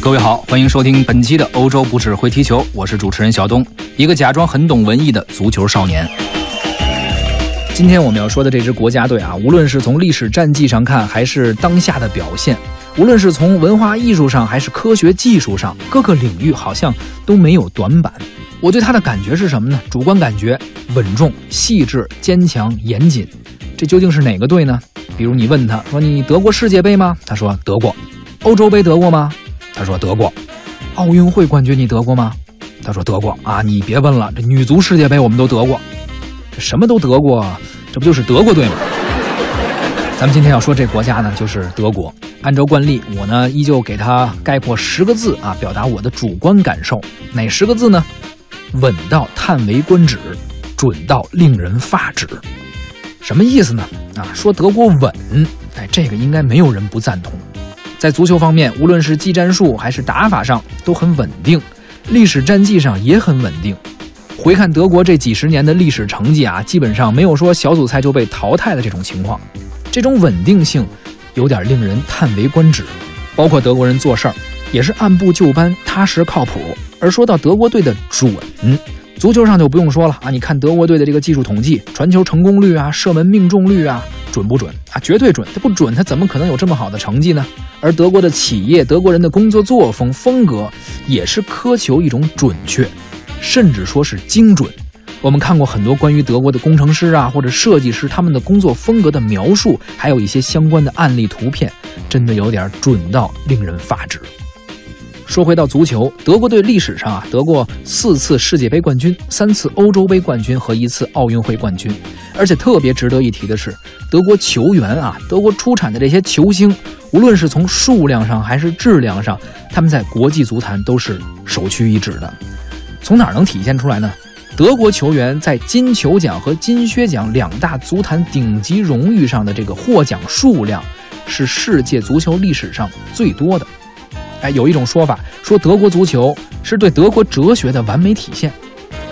各位好，欢迎收听本期的欧洲不只会踢球，我是主持人小东，一个假装很懂文艺的足球少年。今天我们要说的这支国家队啊，无论是从历史战绩上看，还是当下的表现，无论是从文化艺术上，还是科学技术上，各个领域好像都没有短板。我对他的感觉是什么呢？主观感觉稳重、细致、坚强、严谨。这究竟是哪个队呢？比如你问他说：“你得过世界杯吗？”他说：“得过。”欧洲杯得过吗？他说得过。奥运会冠军你得过吗？他说得过啊！你别问了，这女足世界杯我们都得过，这什么都得过，这不就是德国队吗？咱们今天要说这国家呢，就是德国。按照惯例，我呢依旧给他概括十个字啊，表达我的主观感受。哪十个字呢？稳到叹为观止，准到令人发指。什么意思呢？啊，说德国稳，哎，这个应该没有人不赞同。在足球方面，无论是技战术还是打法上都很稳定，历史战绩上也很稳定。回看德国这几十年的历史成绩啊，基本上没有说小组赛就被淘汰的这种情况。这种稳定性有点令人叹为观止。包括德国人做事儿也是按部就班、踏实靠谱。而说到德国队的准，足球上就不用说了啊，你看德国队的这个技术统计，传球成功率啊，射门命中率啊，准不准啊？绝对准！它不准，它怎么可能有这么好的成绩呢？而德国的企业、德国人的工作作风风格，也是苛求一种准确，甚至说是精准。我们看过很多关于德国的工程师啊，或者设计师他们的工作风格的描述，还有一些相关的案例图片，真的有点准到令人发指。说回到足球，德国队历史上啊得过四次世界杯冠军、三次欧洲杯冠军和一次奥运会冠军，而且特别值得一提的是，德国球员啊，德国出产的这些球星。无论是从数量上还是质量上，他们在国际足坛都是首屈一指的。从哪儿能体现出来呢？德国球员在金球奖和金靴奖两大足坛顶级荣誉上的这个获奖数量，是世界足球历史上最多的。哎，有一种说法说德国足球是对德国哲学的完美体现，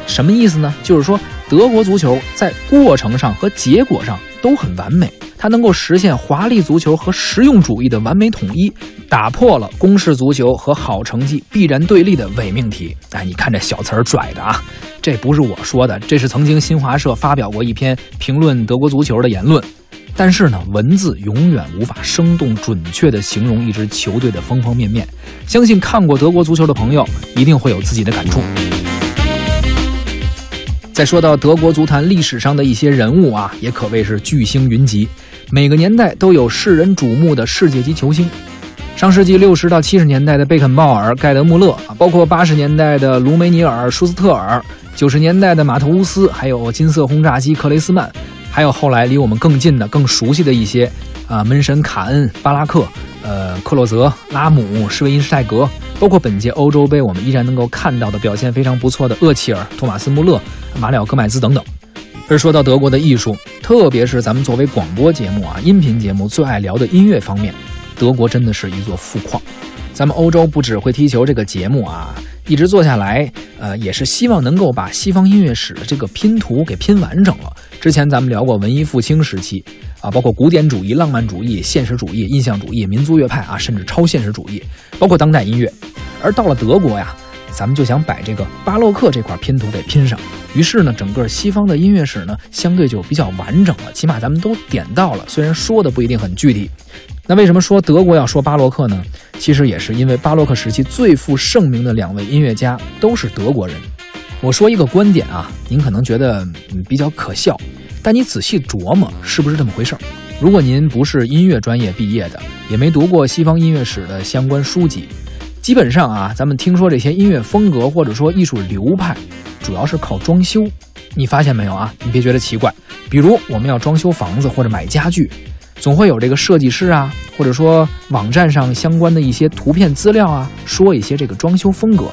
什么意思呢？就是说德国足球在过程上和结果上都很完美。它能够实现华丽足球和实用主义的完美统一，打破了公式足球和好成绩必然对立的伪命题。哎，你看这小词儿拽的啊，这不是我说的，这是曾经新华社发表过一篇评论德国足球的言论。但是呢，文字永远无法生动准确地形容一支球队的方方面面。相信看过德国足球的朋友一定会有自己的感触。再说到德国足坛历史上的一些人物啊，也可谓是巨星云集。每个年代都有世人瞩目的世界级球星。上世纪六十到七十年代的贝肯鲍尔、盖德穆勒，包括八十年代的卢梅尼尔、舒斯特尔，九十年代的马特乌斯，还有金色轰炸机克雷斯曼，还有后来离我们更近的、更熟悉的一些啊，门神卡恩、巴拉克、呃，克洛泽、拉姆、施维因施泰格。包括本届欧洲杯，我们依然能够看到的表现非常不错的厄齐尔、托马斯·穆勒、马里奥·戈麦兹等等。而说到德国的艺术，特别是咱们作为广播节目啊、音频节目最爱聊的音乐方面，德国真的是一座富矿。咱们欧洲不只会踢球这个节目啊，一直做下来，呃，也是希望能够把西方音乐史的这个拼图给拼完整了。之前咱们聊过文艺复兴时期啊，包括古典主义、浪漫主义、现实主义、印象主义、民族乐派啊，甚至超现实主义，包括当代音乐。而到了德国呀，咱们就想把这个巴洛克这块拼图给拼上。于是呢，整个西方的音乐史呢，相对就比较完整了。起码咱们都点到了，虽然说的不一定很具体。那为什么说德国要说巴洛克呢？其实也是因为巴洛克时期最负盛名的两位音乐家都是德国人。我说一个观点啊，您可能觉得比较可笑，但你仔细琢磨，是不是这么回事儿？如果您不是音乐专业毕业的，也没读过西方音乐史的相关书籍。基本上啊，咱们听说这些音乐风格或者说艺术流派，主要是靠装修。你发现没有啊？你别觉得奇怪。比如我们要装修房子或者买家具，总会有这个设计师啊，或者说网站上相关的一些图片资料啊，说一些这个装修风格，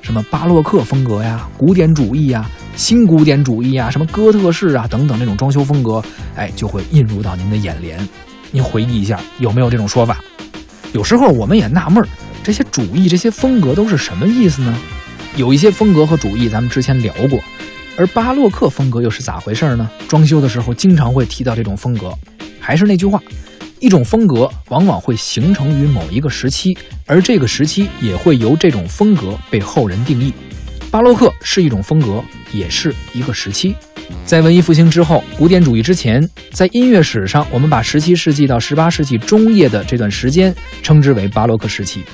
什么巴洛克风格呀、古典主义呀、新古典主义啊、什么哥特式啊等等这种装修风格，哎，就会映入到您的眼帘。您回忆一下，有没有这种说法？有时候我们也纳闷儿。这些主义、这些风格都是什么意思呢？有一些风格和主义，咱们之前聊过，而巴洛克风格又是咋回事呢？装修的时候经常会提到这种风格。还是那句话，一种风格往往会形成于某一个时期，而这个时期也会由这种风格被后人定义。巴洛克是一种风格，也是一个时期。在文艺复兴之后，古典主义之前，在音乐史上，我们把十七世纪到十八世纪中叶的这段时间称之为巴洛克时期。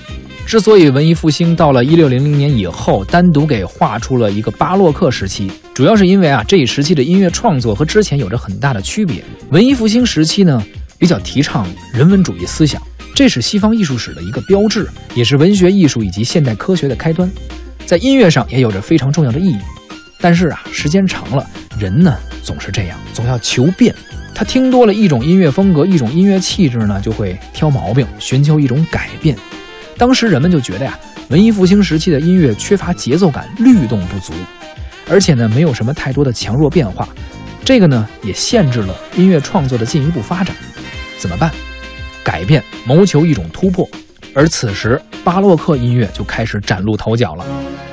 之所以文艺复兴到了一六零零年以后，单独给划出了一个巴洛克时期，主要是因为啊，这一时期的音乐创作和之前有着很大的区别。文艺复兴时期呢，比较提倡人文主义思想，这是西方艺术史的一个标志，也是文学艺术以及现代科学的开端。在音乐上也有着非常重要的意义，但是啊，时间长了，人呢总是这样，总要求变。他听多了一种音乐风格、一种音乐气质呢，就会挑毛病，寻求一种改变。当时人们就觉得呀，文艺复兴时期的音乐缺乏节奏感，律动不足，而且呢，没有什么太多的强弱变化。这个呢，也限制了音乐创作的进一步发展。怎么办？改变，谋求一种突破。而此时，巴洛克音乐就开始崭露头角了。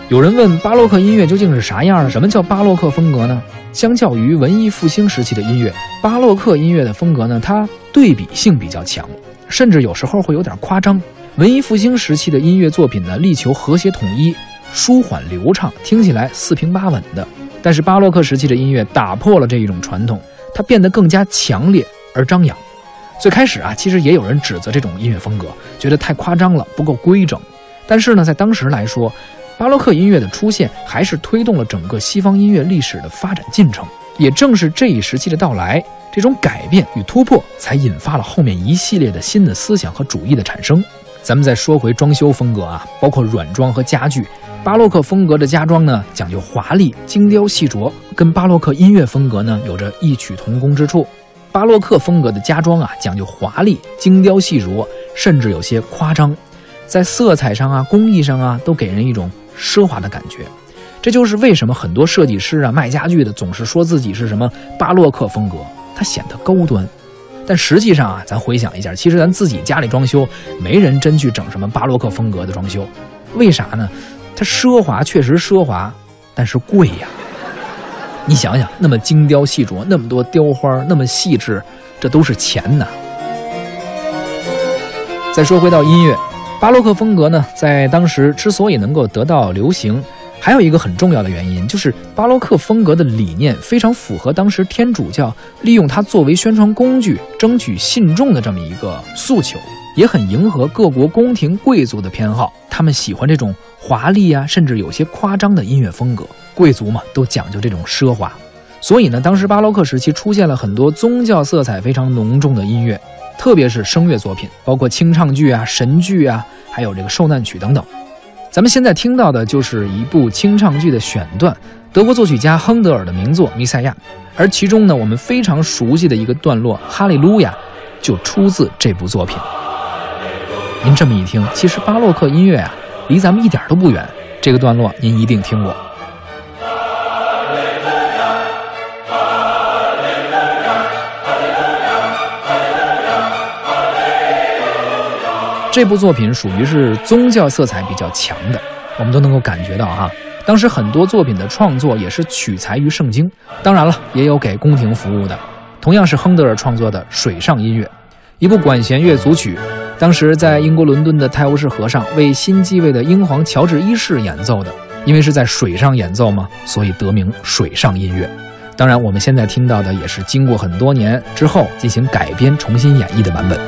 有人问巴洛克音乐究竟是啥样的？什么叫巴洛克风格呢？相较于文艺复兴时期的音乐，巴洛克音乐的风格呢，它对比性比较强，甚至有时候会有点夸张。文艺复兴时期的音乐作品呢，力求和谐统一、舒缓流畅，听起来四平八稳的。但是巴洛克时期的音乐打破了这一种传统，它变得更加强烈而张扬。最开始啊，其实也有人指责这种音乐风格，觉得太夸张了，不够规整。但是呢，在当时来说，巴洛克音乐的出现还是推动了整个西方音乐历史的发展进程。也正是这一时期的到来，这种改变与突破，才引发了后面一系列的新的思想和主义的产生。咱们再说回装修风格啊，包括软装和家具，巴洛克风格的家装呢，讲究华丽、精雕细琢，跟巴洛克音乐风格呢，有着异曲同工之处。巴洛克风格的家装啊，讲究华丽、精雕细琢，甚至有些夸张，在色彩上啊、工艺上啊，都给人一种奢华的感觉。这就是为什么很多设计师啊、卖家具的总是说自己是什么巴洛克风格，它显得高端。但实际上啊，咱回想一下，其实咱自己家里装修，没人真去整什么巴洛克风格的装修。为啥呢？它奢华确实奢华，但是贵呀。你想想，那么精雕细琢，那么多雕花，那么细致，这都是钱呐。再说回到音乐，巴洛克风格呢，在当时之所以能够得到流行，还有一个很重要的原因，就是巴洛克风格的理念非常符合当时天主教利用它作为宣传工具、争取信众的这么一个诉求，也很迎合各国宫廷贵族的偏好，他们喜欢这种华丽啊，甚至有些夸张的音乐风格。贵族嘛，都讲究这种奢华，所以呢，当时巴洛克时期出现了很多宗教色彩非常浓重的音乐，特别是声乐作品，包括清唱剧啊、神剧啊，还有这个受难曲等等。咱们现在听到的就是一部清唱剧的选段，德国作曲家亨德尔的名作《弥赛亚》，而其中呢，我们非常熟悉的一个段落《哈利路亚》，就出自这部作品。您这么一听，其实巴洛克音乐啊，离咱们一点都不远。这个段落您一定听过。这部作品属于是宗教色彩比较强的，我们都能够感觉到哈。当时很多作品的创作也是取材于圣经，当然了，也有给宫廷服务的。同样是亨德尔创作的水上音乐，一部管弦乐组曲，当时在英国伦敦的泰晤士河上为新继位的英皇乔治一世演奏的。因为是在水上演奏嘛，所以得名水上音乐。当然，我们现在听到的也是经过很多年之后进行改编、重新演绎的版本。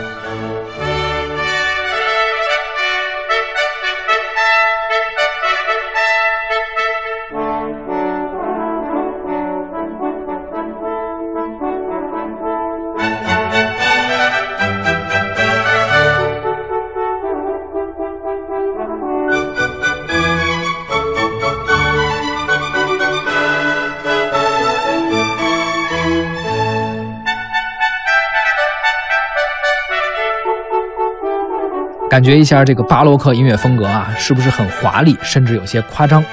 感觉一下这个巴洛克音乐风格啊，是不是很华丽，甚至有些夸张？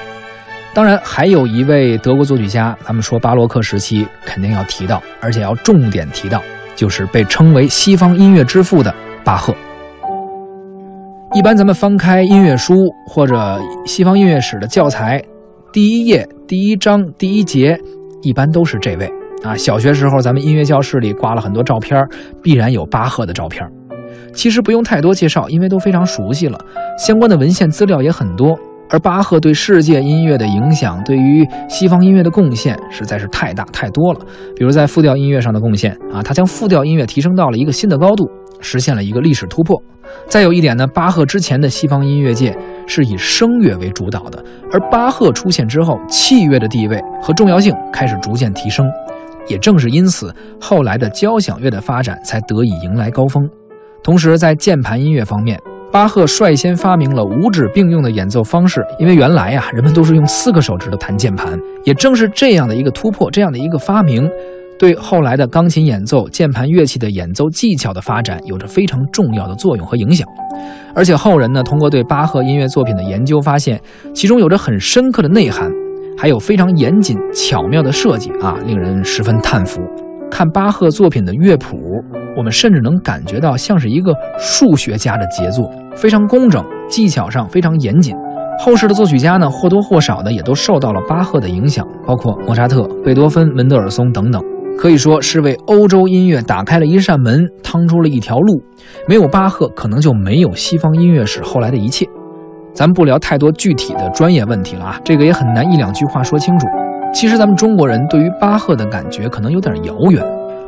当然，还有一位德国作曲家，咱们说巴洛克时期肯定要提到，而且要重点提到，就是被称为西方音乐之父的巴赫。一般咱们翻开音乐书或者西方音乐史的教材，第一页、第一章、第一节，一般都是这位啊，小学时候咱们音乐教室里挂了很多照片，必然有巴赫的照片。其实不用太多介绍，因为都非常熟悉了，相关的文献资料也很多。而巴赫对世界音乐的影响，对于西方音乐的贡献实在是太大太多了。比如在复调音乐上的贡献啊，他将复调音乐提升到了一个新的高度，实现了一个历史突破。再有一点呢，巴赫之前的西方音乐界是以声乐为主导的，而巴赫出现之后，器乐的地位和重要性开始逐渐提升。也正是因此，后来的交响乐的发展才得以迎来高峰。同时，在键盘音乐方面，巴赫率先发明了五指并用的演奏方式。因为原来呀，人们都是用四个手指头弹键盘。也正是这样的一个突破，这样的一个发明，对后来的钢琴演奏、键盘乐器的演奏技巧的发展有着非常重要的作用和影响。而且后人呢，通过对巴赫音乐作品的研究，发现其中有着很深刻的内涵。还有非常严谨巧妙的设计啊，令人十分叹服。看巴赫作品的乐谱，我们甚至能感觉到像是一个数学家的杰作，非常工整，技巧上非常严谨。后世的作曲家呢，或多或少的也都受到了巴赫的影响，包括莫扎特、贝多芬、门德尔松等等，可以说是为欧洲音乐打开了一扇门，趟出了一条路。没有巴赫，可能就没有西方音乐史后来的一切。咱不聊太多具体的专业问题了啊，这个也很难一两句话说清楚。其实咱们中国人对于巴赫的感觉可能有点遥远，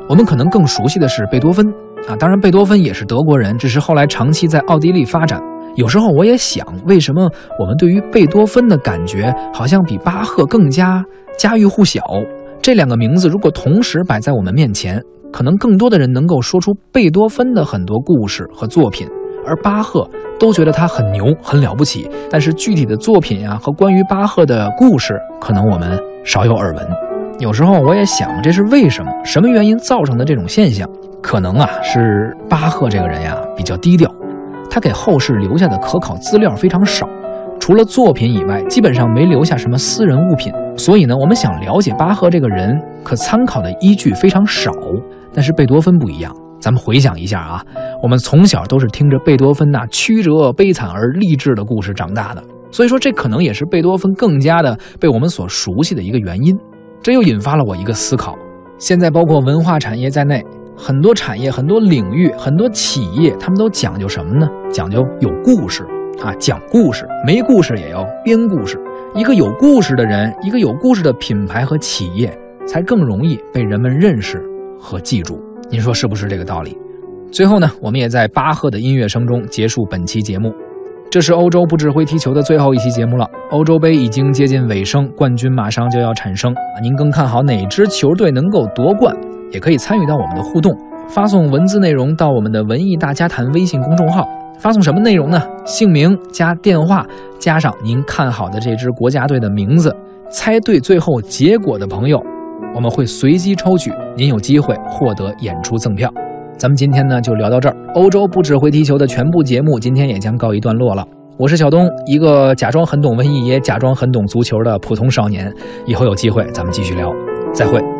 我们可能更熟悉的是贝多芬啊。当然，贝多芬也是德国人，只是后来长期在奥地利发展。有时候我也想，为什么我们对于贝多芬的感觉好像比巴赫更加家喻户晓？这两个名字如果同时摆在我们面前，可能更多的人能够说出贝多芬的很多故事和作品。而巴赫都觉得他很牛很了不起，但是具体的作品啊和关于巴赫的故事，可能我们少有耳闻。有时候我也想，这是为什么？什么原因造成的这种现象？可能啊是巴赫这个人呀比较低调，他给后世留下的可考资料非常少，除了作品以外，基本上没留下什么私人物品。所以呢，我们想了解巴赫这个人，可参考的依据非常少。但是贝多芬不一样。咱们回想一下啊，我们从小都是听着贝多芬那曲折悲惨而励志的故事长大的，所以说这可能也是贝多芬更加的被我们所熟悉的一个原因。这又引发了我一个思考：现在包括文化产业在内，很多产业、很多领域、很多企业，他们都讲究什么呢？讲究有故事啊，讲故事，没故事也要编故事。一个有故事的人，一个有故事的品牌和企业，才更容易被人们认识和记住。您说是不是这个道理？最后呢，我们也在巴赫的音乐声中结束本期节目。这是欧洲不指挥踢球的最后一期节目了。欧洲杯已经接近尾声，冠军马上就要产生！您更看好哪支球队能够夺冠？也可以参与到我们的互动，发送文字内容到我们的文艺大家谈微信公众号。发送什么内容呢？姓名加电话，加上您看好的这支国家队的名字。猜对最后结果的朋友。我们会随机抽取，您有机会获得演出赠票。咱们今天呢就聊到这儿。欧洲不只会踢球的全部节目，今天也将告一段落了。我是小东，一个假装很懂文艺，也假装很懂足球的普通少年。以后有机会咱们继续聊，再会。